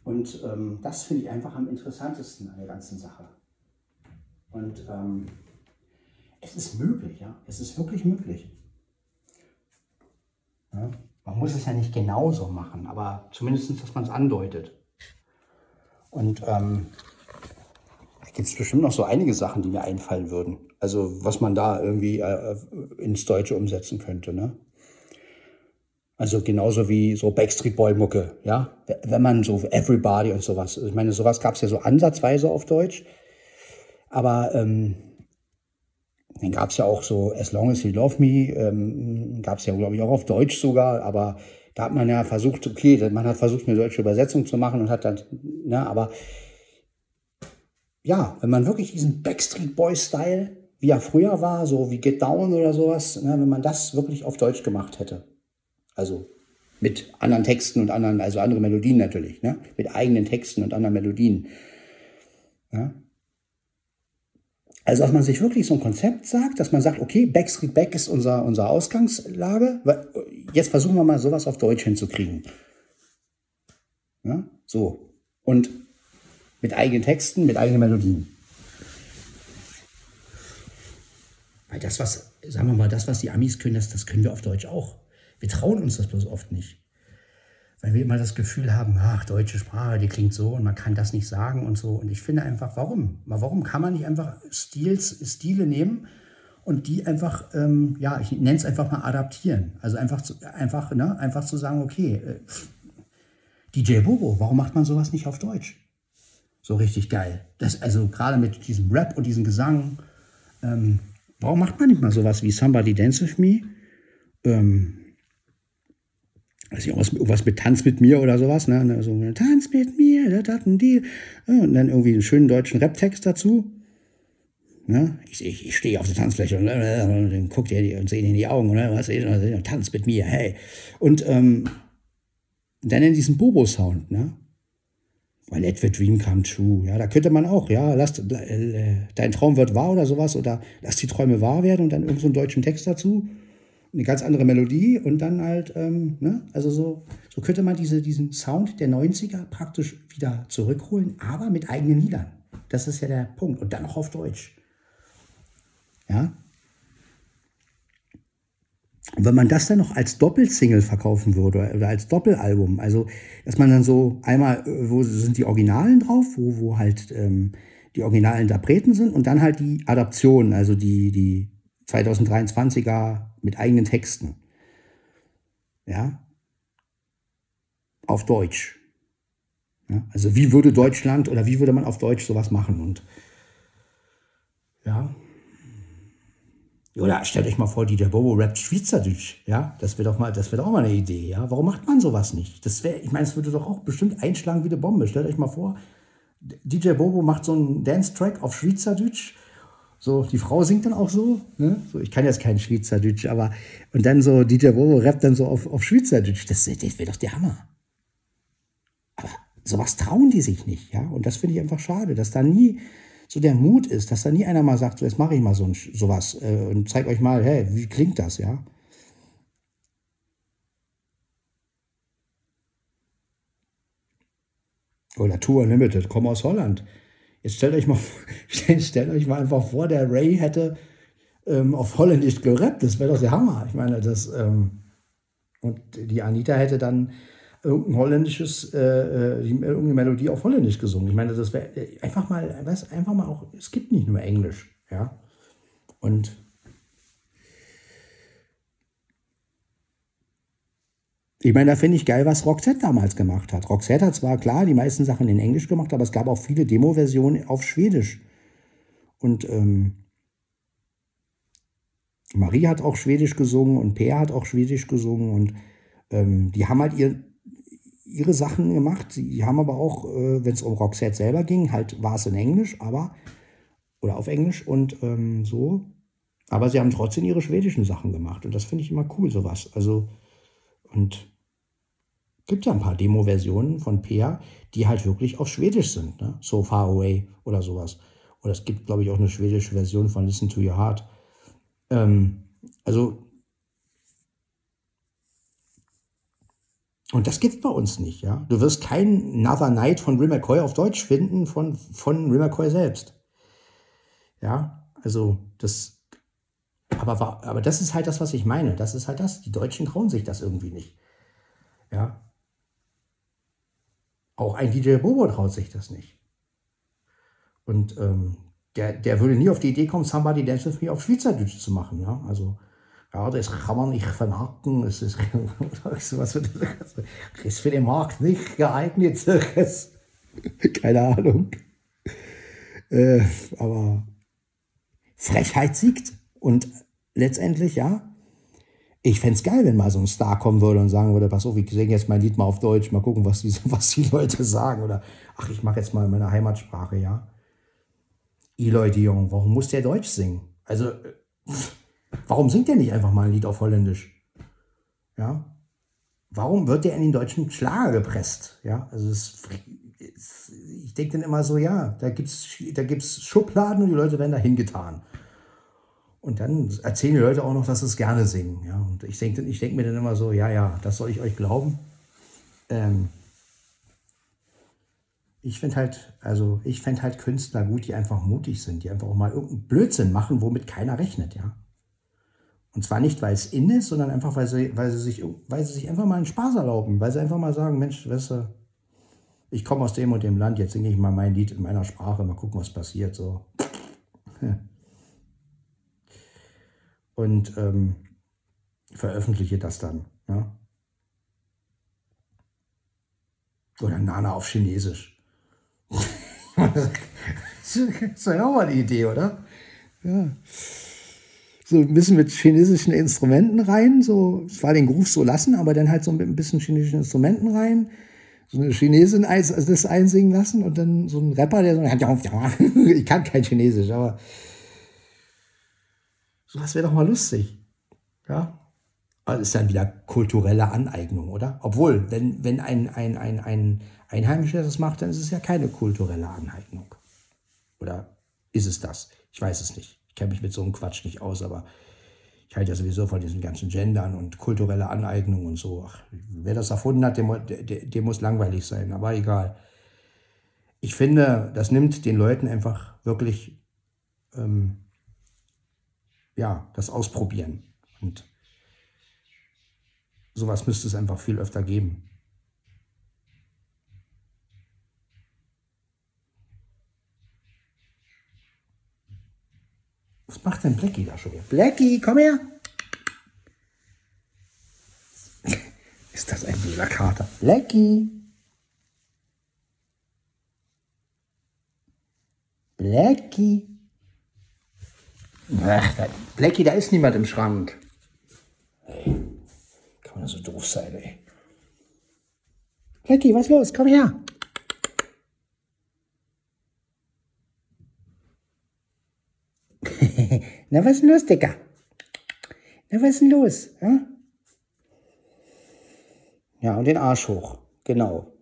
Und ähm, das finde ich einfach am interessantesten an der ganzen Sache. Und ähm, es ist möglich, ja, es ist wirklich möglich. Ja? Man muss es ja nicht genauso machen, aber zumindest, dass man es andeutet. Und ähm, da gibt es bestimmt noch so einige Sachen, die mir einfallen würden. Also was man da irgendwie äh, ins Deutsche umsetzen könnte. Ne? Also genauso wie so Backstreet Boy Mucke, ja. Wenn man so Everybody und sowas. Ich meine, sowas gab es ja so ansatzweise auf Deutsch. Aber ähm, dann gab es ja auch so As Long as You Love Me, ähm, gab es ja, glaube ich, auch auf Deutsch sogar, aber da hat man ja versucht, okay, man hat versucht, eine deutsche Übersetzung zu machen und hat dann, ne, aber ja, wenn man wirklich diesen Backstreet Boy-Style, wie er früher war, so wie Get Down oder sowas, ne, wenn man das wirklich auf Deutsch gemacht hätte. Also mit anderen Texten und anderen, also andere Melodien natürlich, ne, mit eigenen Texten und anderen Melodien. Ja, also, dass man sich wirklich so ein Konzept sagt, dass man sagt, okay, Backstreet Back ist unser, unsere Ausgangslage. Jetzt versuchen wir mal sowas auf Deutsch hinzukriegen. Ja, so. Und mit eigenen Texten, mit eigenen Melodien. Weil das, was, sagen wir mal, das, was die Amis können, das, das können wir auf Deutsch auch. Wir trauen uns das bloß oft nicht weil wir immer das Gefühl haben, ach, deutsche Sprache, die klingt so und man kann das nicht sagen und so. Und ich finde einfach, warum? Warum kann man nicht einfach Stils, Stile nehmen und die einfach, ähm, ja, ich nenne es einfach mal adaptieren. Also einfach, zu, einfach, ne, einfach zu sagen, okay, äh, DJ Bobo, warum macht man sowas nicht auf Deutsch? So richtig geil. Das, also gerade mit diesem Rap und diesem Gesang, ähm, warum macht man nicht mal sowas wie Somebody Dance With Me? Ähm, weiß ich, irgendwas mit Tanz mit mir oder sowas, ne? So, Tanz mit mir, da hat ein Deal. Und dann irgendwie einen schönen deutschen Rap-Text dazu. Ne? Ich, ich, ich stehe auf der Tanzfläche und, und dann guckt ihr und seht in die Augen, ne? was ist, tanz mit mir, hey. Und ähm, dann in diesem Bobo-Sound, ne? Weil Let the Dream come true. Ja, da könnte man auch, ja, lass, äh, dein Traum wird wahr oder sowas oder lass die Träume wahr werden und dann irgendeinen so deutschen Text dazu eine ganz andere Melodie und dann halt, ähm, ne? also so, so könnte man diese, diesen Sound der 90er praktisch wieder zurückholen, aber mit eigenen Liedern. Das ist ja der Punkt. Und dann auch auf Deutsch. Ja. Und wenn man das dann noch als Doppelsingle verkaufen würde oder als Doppelalbum, also dass man dann so einmal, äh, wo sind die Originalen drauf, wo, wo halt ähm, die originalen Interpreten sind und dann halt die Adaptionen, also die, die 2023er mit eigenen Texten. Ja? Auf Deutsch. Ja? Also wie würde Deutschland oder wie würde man auf Deutsch sowas machen? Und ja. Oder stellt euch mal vor, die der Bobo rappt Schweizerdeutsch. Ja, das wäre doch mal, doch mal eine Idee. Ja, warum macht man sowas nicht? Das wäre, ich meine, es würde doch auch bestimmt einschlagen wie eine Bombe. Stellt euch mal vor, DJ Bobo macht so einen Dance-Track auf Schweizerdeutsch so, die Frau singt dann auch so, ne? so ich kann jetzt kein Schweizerdeutsch, aber und dann so DJ Bobo rappt dann so auf, auf Schweizerdeutsch, das, das wäre doch der Hammer. Aber sowas trauen die sich nicht, ja, und das finde ich einfach schade, dass da nie so der Mut ist, dass da nie einer mal sagt, jetzt mache ich mal so ein, sowas äh, und zeig euch mal, hey, wie klingt das, ja. Oder Tour Unlimited, komm aus Holland. Jetzt stellt euch mal, stellt euch mal einfach vor, der Ray hätte ähm, auf Holländisch gerappt. Das wäre doch der Hammer. Ich meine, das. Ähm, und die Anita hätte dann irgendein holländisches, äh, äh irgendeine Melodie auf Holländisch gesungen. Ich meine, das wäre äh, einfach mal, was, einfach mal auch, es gibt nicht nur Englisch, ja. Und Ich meine, da finde ich geil, was Roxette damals gemacht hat. Roxette hat zwar klar die meisten Sachen in Englisch gemacht, aber es gab auch viele Demo-Versionen auf Schwedisch. Und ähm, Marie hat auch Schwedisch gesungen und Peer hat auch Schwedisch gesungen und ähm, die haben halt ihr, ihre Sachen gemacht. Die haben aber auch, äh, wenn es um Roxette selber ging, halt war es in Englisch, aber oder auf Englisch und ähm, so. Aber sie haben trotzdem ihre schwedischen Sachen gemacht und das finde ich immer cool, sowas. Also und Gibt ja ein paar Demo-Versionen von Peer, die halt wirklich auf Schwedisch sind. Ne? So Far Away oder sowas. Oder es gibt, glaube ich, auch eine schwedische Version von Listen to Your Heart. Ähm, also, und das gibt bei uns nicht, ja. Du wirst kein Another Night von Rim McCoy auf Deutsch finden von, von Rim McCoy selbst. Ja, also das, aber, aber das ist halt das, was ich meine. Das ist halt das. Die Deutschen trauen sich das irgendwie nicht. Ja. Auch ein DJ Bobo traut sich das nicht. Und ähm, der, der würde nie auf die Idee kommen, Somebody Dance With Me auf Schweizerdeutsch zu machen. Ja? Also, ja, das kann man nicht vermarkten. Es ist, sowas ist für den Markt nicht geeignet. Keine Ahnung. Äh, aber Frechheit siegt. Und letztendlich, ja, ich fände es geil, wenn mal so ein Star kommen würde und sagen würde, pass auf, ich singe jetzt mein Lied mal auf Deutsch, mal gucken, was die, was die Leute sagen. Oder, ach, ich mache jetzt mal in meiner Heimatsprache, ja. Eloy de Jong, warum muss der Deutsch singen? Also, warum singt der nicht einfach mal ein Lied auf Holländisch? Ja. Warum wird der in den deutschen Schlager gepresst? Ja, also es, es, ich denke dann immer so, ja, da gibt es da gibt's Schubladen und die Leute werden da hingetan. Und dann erzählen die Leute auch noch, dass sie es gerne singen. Ja? Und ich denke ich denk mir dann immer so, ja, ja, das soll ich euch glauben. Ähm ich finde halt, also ich fände halt Künstler gut, die einfach mutig sind, die einfach auch mal irgendeinen Blödsinn machen, womit keiner rechnet, ja. Und zwar nicht, weil es in ist, sondern einfach, weil sie, weil sie, sich, weil sie sich einfach mal einen Spaß erlauben, weil sie einfach mal sagen, Mensch, weißt du, ich komme aus dem und dem Land, jetzt singe ich mal mein Lied in meiner Sprache, mal gucken, was passiert. So. und ähm, veröffentliche das dann. Ja? Oder Nana auf Chinesisch. das ist ja auch mal eine Idee, oder? Ja. So ein bisschen mit chinesischen Instrumenten rein, so zwar den Groove so lassen, aber dann halt so mit ein bisschen chinesischen Instrumenten rein. So eine Chinesin das einsingen lassen und dann so ein Rapper, der so, ich kann kein Chinesisch, aber das wäre doch mal lustig. Ja. Das ist dann wieder kulturelle Aneignung, oder? Obwohl, wenn, wenn ein, ein, ein, ein Einheimischer das macht, dann ist es ja keine kulturelle Aneignung. Oder ist es das? Ich weiß es nicht. Ich kenne mich mit so einem Quatsch nicht aus, aber ich halte ja sowieso von diesen ganzen Gendern und kulturelle Aneignung und so. Ach, wer das erfunden hat, dem, dem, dem muss langweilig sein, aber egal. Ich finde, das nimmt den Leuten einfach wirklich ähm, ja, das ausprobieren. Und sowas müsste es einfach viel öfter geben. Was macht denn Blackie da schon wieder? Blackie, komm her! Ist das ein böser Kater? Blackie! Blackie! Ach, da, Blackie, da ist niemand im Schrank. Ey, kann man so doof sein, ey. Blackie, was ist los? Komm her. Na, was ist denn los, Dicker? Na, was ist denn los? Ja, ja und den Arsch hoch. Genau.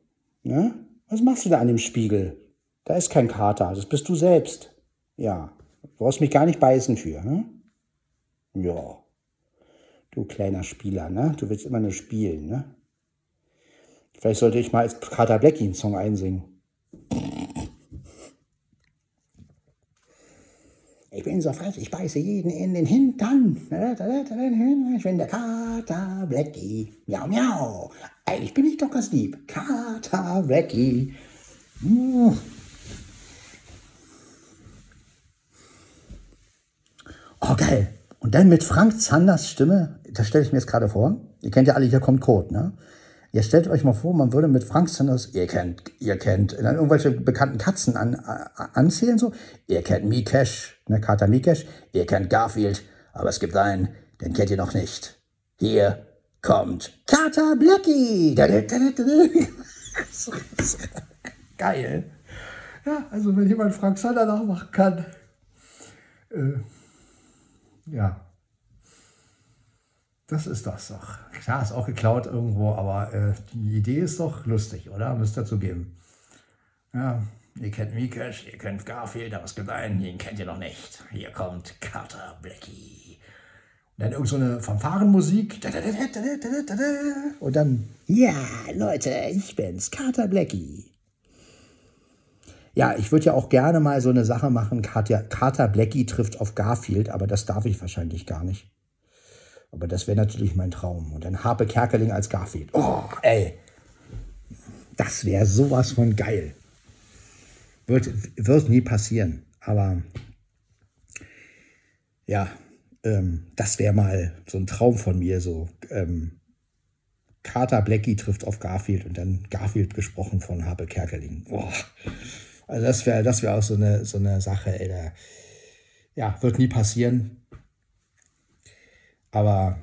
Ja? Was machst du da an dem Spiegel? Da ist kein Kater, das bist du selbst. Ja. Du brauchst mich gar nicht beißen für, ne? Ja. Du kleiner Spieler, ne? Du willst immer nur spielen, ne? Vielleicht sollte ich mal als Carter Blackie einen Song einsingen. Ich bin so frech, ich beiße jeden in den Hintern. Ich bin der Kater Blackie. Miau, miau. Eigentlich bin ich doch ganz lieb. Kater Blackie. Oh, geil. Und dann mit Frank Zanders Stimme, das stelle ich mir jetzt gerade vor. Ihr kennt ja alle, hier kommt Code, ne? Ihr stellt euch mal vor, man würde mit Frank Zanders, ihr kennt, ihr kennt, dann irgendwelche bekannten Katzen an, anzählen, so. Ihr kennt Mikesh, ne, Kater Mikesh. Ihr kennt Garfield, aber es gibt einen, den kennt ihr noch nicht. Hier kommt Kater Blackie. Geil. Ja, also wenn jemand Frank Zander nachmachen kann, äh, ja. Das ist das doch. Klar, ist auch geklaut irgendwo, aber äh, die Idee ist doch lustig, oder? Müsst ihr zugeben. Ja, ihr kennt Mikesh, ihr kennt Garfield, aber es gibt einen, den kennt ihr noch nicht. Hier kommt Carter Blackie. Und dann irgend so eine Fanfarenmusik. Und dann, ja, Leute, ich bin's, Carter Blackie. Ja, ich würde ja auch gerne mal so eine Sache machen. Carter, Carter Blackie trifft auf Garfield, aber das darf ich wahrscheinlich gar nicht. Aber das wäre natürlich mein Traum. Und dann Harpe Kerkeling als Garfield. Oh, ey. Das wäre sowas von geil. Wird, wird nie passieren. Aber ja, ähm, das wäre mal so ein Traum von mir. So ähm, Carter Blackie trifft auf Garfield und dann Garfield gesprochen von Harpe Kerkeling. Oh. Also das wäre das wär auch so eine, so eine Sache, ey, da, ja, wird nie passieren. Aber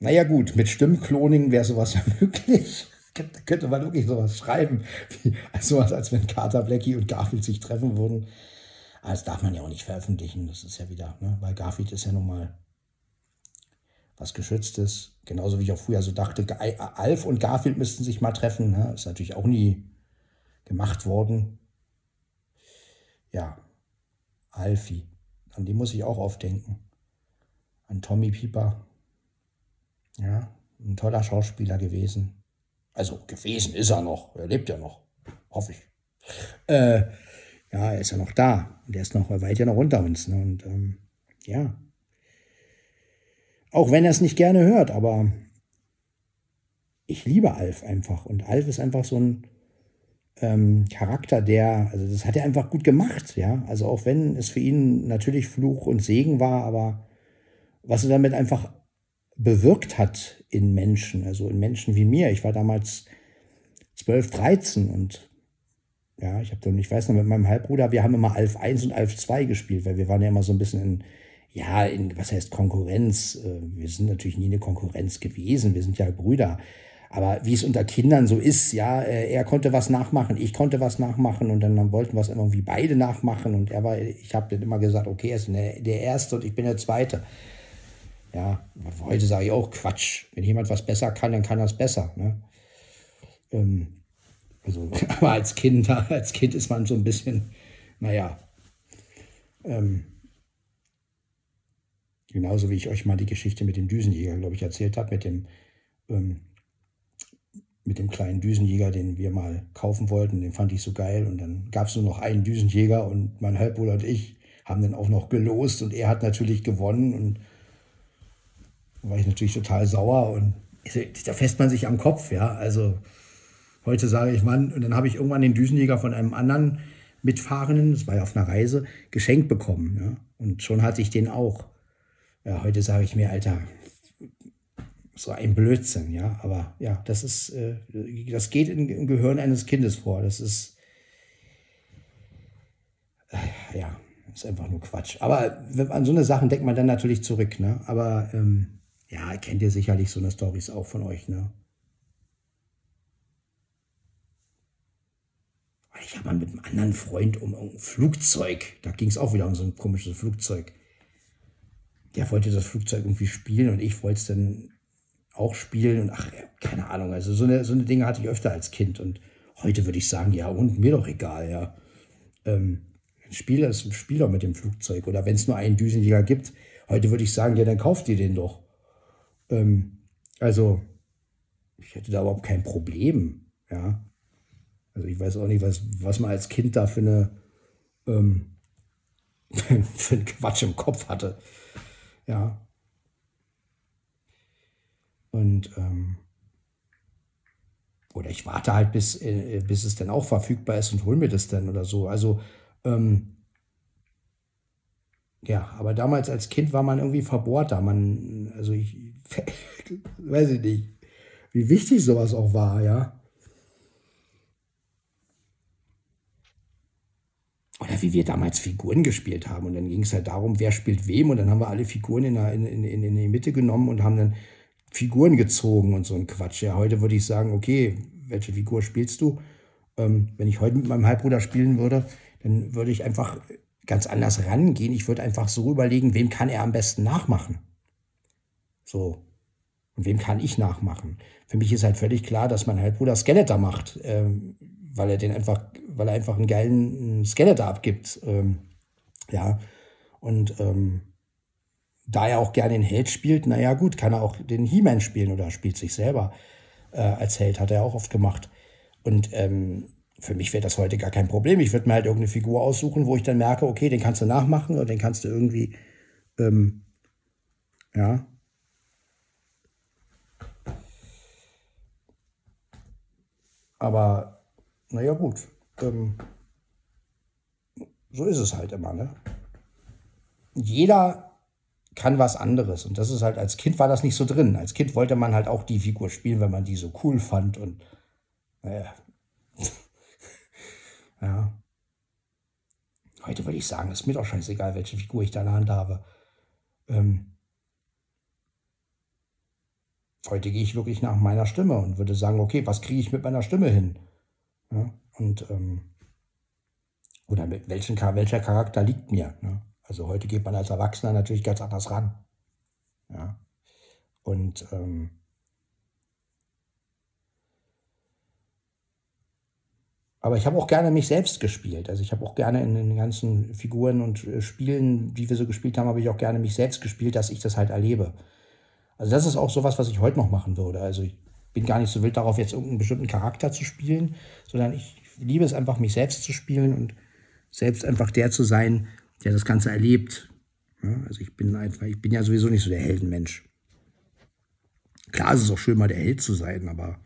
naja gut, mit Stimmkloning wäre sowas ja möglich. Da könnte man wirklich sowas schreiben, wie sowas, als wenn Carter Blackie und Garfield sich treffen würden. Aber das darf man ja auch nicht veröffentlichen. Das ist ja wieder, ne? weil Garfield ist ja nun mal was Geschütztes. Genauso wie ich auch früher so dachte, Alf und Garfield müssten sich mal treffen. Ne? Ist natürlich auch nie gemacht worden. Ja, Alfie. An die muss ich auch aufdenken. An Tommy Pieper. Ja, ein toller Schauspieler gewesen. Also gewesen ist er noch. Er lebt ja noch. Hoffe ich. Äh, ja, er ist ja noch da. Und er ist noch weit ja noch unter uns. Ne? Und ähm, ja. Auch wenn er es nicht gerne hört, aber ich liebe Alf einfach. Und Alf ist einfach so ein ähm, Charakter, der, also das hat er einfach gut gemacht, ja. Also auch wenn es für ihn natürlich Fluch und Segen war, aber was er damit einfach bewirkt hat in Menschen, also in Menschen wie mir. Ich war damals 12, 13 und ja, ich habe dann, ich weiß noch, mit meinem Halbbruder, wir haben immer Alf 1 und Alf 2 gespielt, weil wir waren ja immer so ein bisschen in, ja, in, was heißt Konkurrenz? Äh, wir sind natürlich nie eine Konkurrenz gewesen, wir sind ja Brüder. Aber wie es unter Kindern so ist, ja, äh, er konnte was nachmachen, ich konnte was nachmachen und dann, wollten wir es irgendwie beide nachmachen und er war, ich habe dann immer gesagt, okay, er ist der Erste und ich bin der Zweite. Ja, heute sage ich auch Quatsch. Wenn jemand was besser kann, dann kann er es besser. Ne? Ähm, also, aber als Kind, als Kind ist man so ein bisschen, naja, ähm, genauso wie ich euch mal die Geschichte mit dem Düsenjäger, glaube ich, erzählt habe, mit dem, ähm, mit dem kleinen Düsenjäger, den wir mal kaufen wollten, den fand ich so geil. Und dann gab es nur noch einen Düsenjäger und mein Halbbruder und ich haben den auch noch gelost und er hat natürlich gewonnen und da war ich natürlich total sauer und da fässt man sich am Kopf, ja. Also heute sage ich, Mann, und dann habe ich irgendwann den Düsenjäger von einem anderen Mitfahrenden, das war ja auf einer Reise, geschenkt bekommen. Ja? Und schon hatte ich den auch. Ja, heute sage ich mir, Alter, so ein Blödsinn, ja. Aber ja, das ist, äh, das geht im Gehirn eines Kindes vor. Das ist, äh, ja, ist einfach nur Quatsch. Aber an so eine Sachen denkt man dann natürlich zurück, ne? Aber ähm, ja, kennt ihr sicherlich so eine Stories auch von euch, ne? Ich habe mal mit einem anderen Freund um ein Flugzeug, da ging es auch wieder um so ein komisches Flugzeug. Der wollte das Flugzeug irgendwie spielen und ich wollte es dann auch spielen und ach, keine Ahnung. Also so eine, so eine Dinge hatte ich öfter als Kind und heute würde ich sagen, ja, und mir doch egal, ja. Ähm, spiel das, spiel doch mit dem Flugzeug oder wenn es nur einen Düsenjäger gibt, heute würde ich sagen, ja, dann kauft ihr den doch. Ähm, also, ich hätte da überhaupt kein Problem. Ja. Also ich weiß auch nicht, was, was man als Kind da für eine ähm, für einen Quatsch im Kopf hatte. Ja. Und ähm, oder ich warte halt, bis, äh, bis es dann auch verfügbar ist und hol mir das dann oder so. Also ähm, ja, aber damals als Kind war man irgendwie verbohrter. Man, also ich, weiß ich nicht, wie wichtig sowas auch war, ja. Oder wie wir damals Figuren gespielt haben. Und dann ging es halt darum, wer spielt wem. Und dann haben wir alle Figuren in, der, in, in, in die Mitte genommen und haben dann Figuren gezogen und so ein Quatsch. Ja, heute würde ich sagen, okay, welche Figur spielst du? Ähm, wenn ich heute mit meinem Halbbruder spielen würde, dann würde ich einfach ganz anders rangehen. Ich würde einfach so überlegen, wem kann er am besten nachmachen. So, Und wem kann ich nachmachen? Für mich ist halt völlig klar, dass mein Halbbruder Skeletor macht, ähm, weil er den einfach, weil er einfach einen geilen Skeletor abgibt. Ähm, ja. Und ähm, da er auch gerne den Held spielt, naja gut, kann er auch den He-Man spielen oder spielt sich selber äh, als Held, hat er auch oft gemacht. Und ähm, für mich wäre das heute gar kein Problem. Ich würde mir halt irgendeine Figur aussuchen, wo ich dann merke, okay, den kannst du nachmachen oder den kannst du irgendwie, ähm, ja. Aber, naja, gut. Ähm, so ist es halt immer, ne? Jeder kann was anderes. Und das ist halt, als Kind war das nicht so drin. Als Kind wollte man halt auch die Figur spielen, wenn man die so cool fand. Und naja. ja. Heute würde ich sagen, ist mir doch scheißegal, welche Figur ich da in der Hand habe. Ähm, heute gehe ich wirklich nach meiner Stimme und würde sagen, okay, was kriege ich mit meiner Stimme hin? Ja, und ähm, oder mit welchen, welcher Charakter liegt mir? Ne? Also heute geht man als Erwachsener natürlich ganz anders ran. Ja. Und ähm, aber ich habe auch gerne mich selbst gespielt. Also ich habe auch gerne in den ganzen Figuren und äh, Spielen, die wir so gespielt haben, habe ich auch gerne mich selbst gespielt, dass ich das halt erlebe. Also das ist auch sowas, was ich heute noch machen würde. Also ich bin gar nicht so wild darauf, jetzt irgendeinen bestimmten Charakter zu spielen, sondern ich liebe es einfach, mich selbst zu spielen und selbst einfach der zu sein, der das Ganze erlebt. Ja, also ich bin einfach, ich bin ja sowieso nicht so der Heldenmensch. Klar ist es auch schön, mal der Held zu sein, aber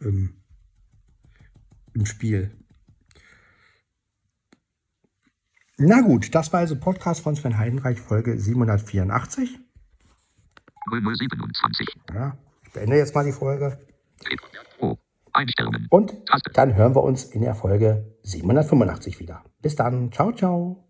ähm, im Spiel. Na gut, das war also Podcast von Sven Heidenreich, Folge 784. 0027. Ja, ich beende jetzt mal die Folge. Oh, Einstellungen. Und dann hören wir uns in der Folge 785 wieder. Bis dann. Ciao, ciao.